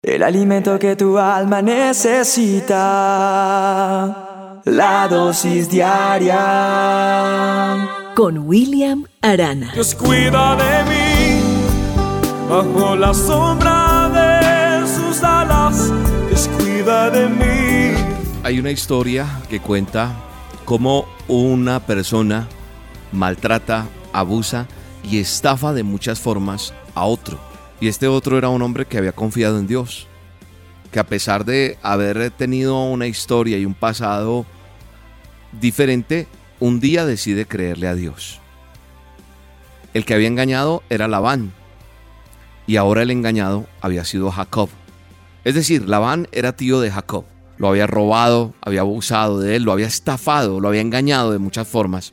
El alimento que tu alma necesita. La dosis diaria. Con William Arana. Dios cuida de mí. Bajo la sombra de sus alas. Dios cuida de mí. Hay una historia que cuenta cómo una persona maltrata, abusa y estafa de muchas formas a otro. Y este otro era un hombre que había confiado en Dios, que a pesar de haber tenido una historia y un pasado diferente, un día decide creerle a Dios. El que había engañado era Labán y ahora el engañado había sido Jacob. Es decir, Labán era tío de Jacob. Lo había robado, había abusado de él, lo había estafado, lo había engañado de muchas formas.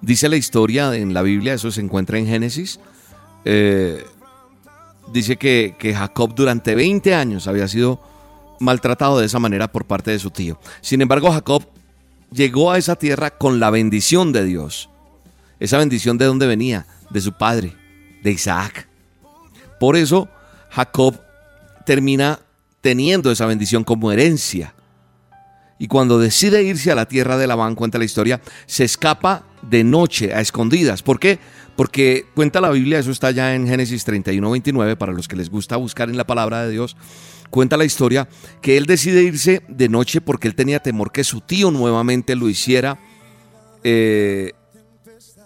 Dice la historia en la Biblia, eso se encuentra en Génesis, eh, dice que, que Jacob durante 20 años había sido maltratado de esa manera por parte de su tío. Sin embargo, Jacob llegó a esa tierra con la bendición de Dios. Esa bendición de dónde venía? De su padre, de Isaac. Por eso Jacob termina teniendo esa bendición como herencia. Y cuando decide irse a la tierra de Labán, cuenta la historia, se escapa de noche a escondidas. ¿Por qué? Porque cuenta la Biblia, eso está ya en Génesis 31, 29, para los que les gusta buscar en la palabra de Dios, cuenta la historia que él decide irse de noche porque él tenía temor que su tío nuevamente lo hiciera eh,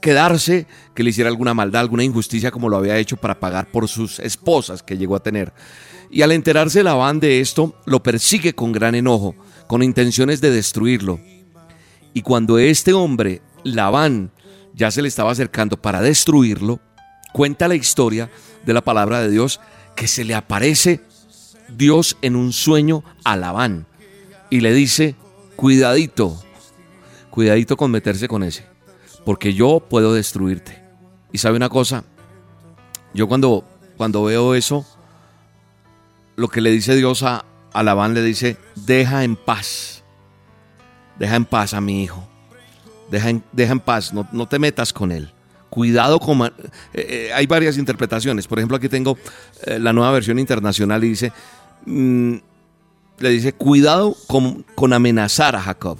quedarse, que le hiciera alguna maldad, alguna injusticia como lo había hecho para pagar por sus esposas que llegó a tener. Y al enterarse Labán de esto, lo persigue con gran enojo, con intenciones de destruirlo. Y cuando este hombre, Labán, ya se le estaba acercando para destruirlo, cuenta la historia de la palabra de Dios que se le aparece Dios en un sueño a Labán y le dice, cuidadito, cuidadito con meterse con ese, porque yo puedo destruirte. Y sabe una cosa, yo cuando, cuando veo eso, lo que le dice Dios a, a Labán le dice, deja en paz, deja en paz a mi hijo deja en, paz, no, te metas con él. Cuidado con... Eh, eh, hay varias interpretaciones. Por ejemplo, aquí tengo eh, la nueva versión internacional y dice, mm, le dice, cuidado con, con amenazar a Jacob.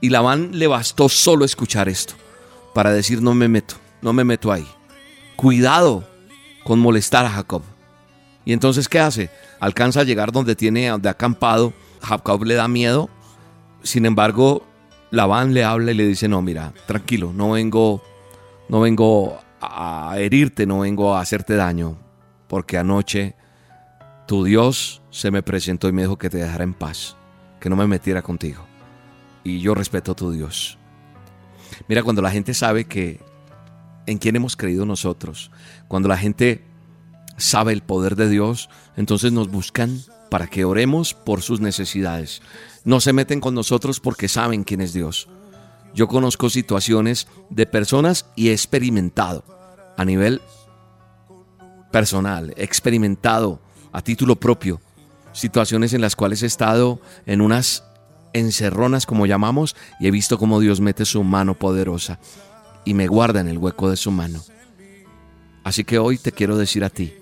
Y Labán le bastó solo escuchar esto para decir, no me meto, no me meto ahí. Cuidado con molestar a Jacob. Y entonces, ¿qué hace? Alcanza a llegar donde tiene, donde ha acampado. Jacob le da miedo. Sin embargo, Labán le habla y le dice, no, mira, tranquilo, no vengo, no vengo a herirte, no vengo a hacerte daño, porque anoche tu Dios se me presentó y me dijo que te dejara en paz, que no me metiera contigo. Y yo respeto a tu Dios. Mira, cuando la gente sabe que en quién hemos creído nosotros, cuando la gente sabe el poder de Dios, entonces nos buscan para que oremos por sus necesidades no se meten con nosotros porque saben quién es Dios. Yo conozco situaciones de personas y he experimentado a nivel personal, he experimentado a título propio situaciones en las cuales he estado en unas encerronas como llamamos y he visto cómo Dios mete su mano poderosa y me guarda en el hueco de su mano. Así que hoy te quiero decir a ti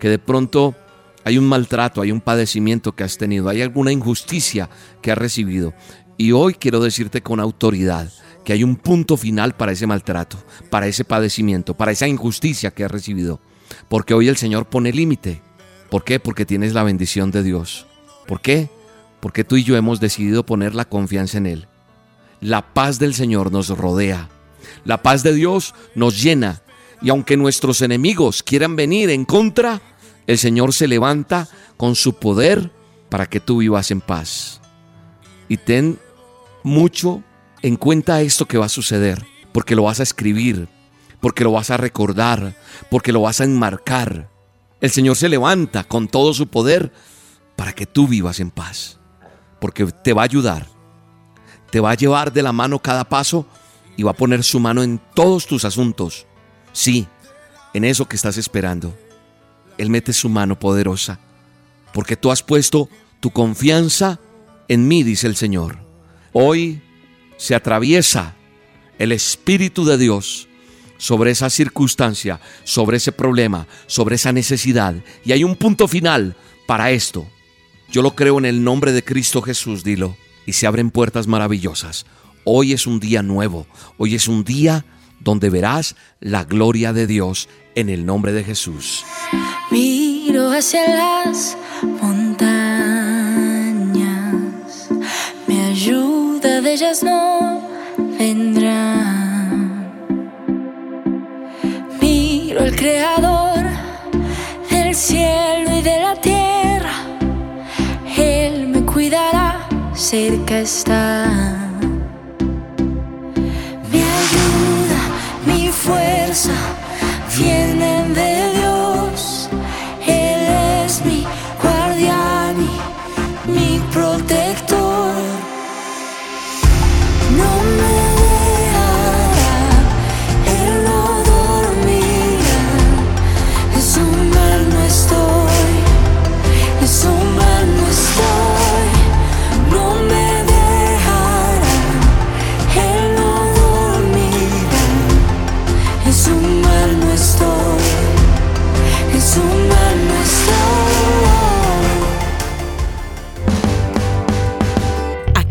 que de pronto hay un maltrato, hay un padecimiento que has tenido, hay alguna injusticia que has recibido. Y hoy quiero decirte con autoridad que hay un punto final para ese maltrato, para ese padecimiento, para esa injusticia que has recibido. Porque hoy el Señor pone límite. ¿Por qué? Porque tienes la bendición de Dios. ¿Por qué? Porque tú y yo hemos decidido poner la confianza en Él. La paz del Señor nos rodea. La paz de Dios nos llena. Y aunque nuestros enemigos quieran venir en contra, el Señor se levanta con su poder para que tú vivas en paz. Y ten mucho en cuenta esto que va a suceder, porque lo vas a escribir, porque lo vas a recordar, porque lo vas a enmarcar. El Señor se levanta con todo su poder para que tú vivas en paz, porque te va a ayudar, te va a llevar de la mano cada paso y va a poner su mano en todos tus asuntos. Sí, en eso que estás esperando. Él mete su mano poderosa, porque tú has puesto tu confianza en mí, dice el Señor. Hoy se atraviesa el Espíritu de Dios sobre esa circunstancia, sobre ese problema, sobre esa necesidad. Y hay un punto final para esto. Yo lo creo en el nombre de Cristo Jesús, dilo. Y se abren puertas maravillosas. Hoy es un día nuevo. Hoy es un día donde verás la gloria de Dios en el nombre de Jesús. Miro hacia las montañas, mi ayuda de ellas no vendrá. Miro al Creador del cielo y de la tierra, Él me cuidará, cerca está. Fuerza vienen de Dios. Él es mi guardián y mi protector.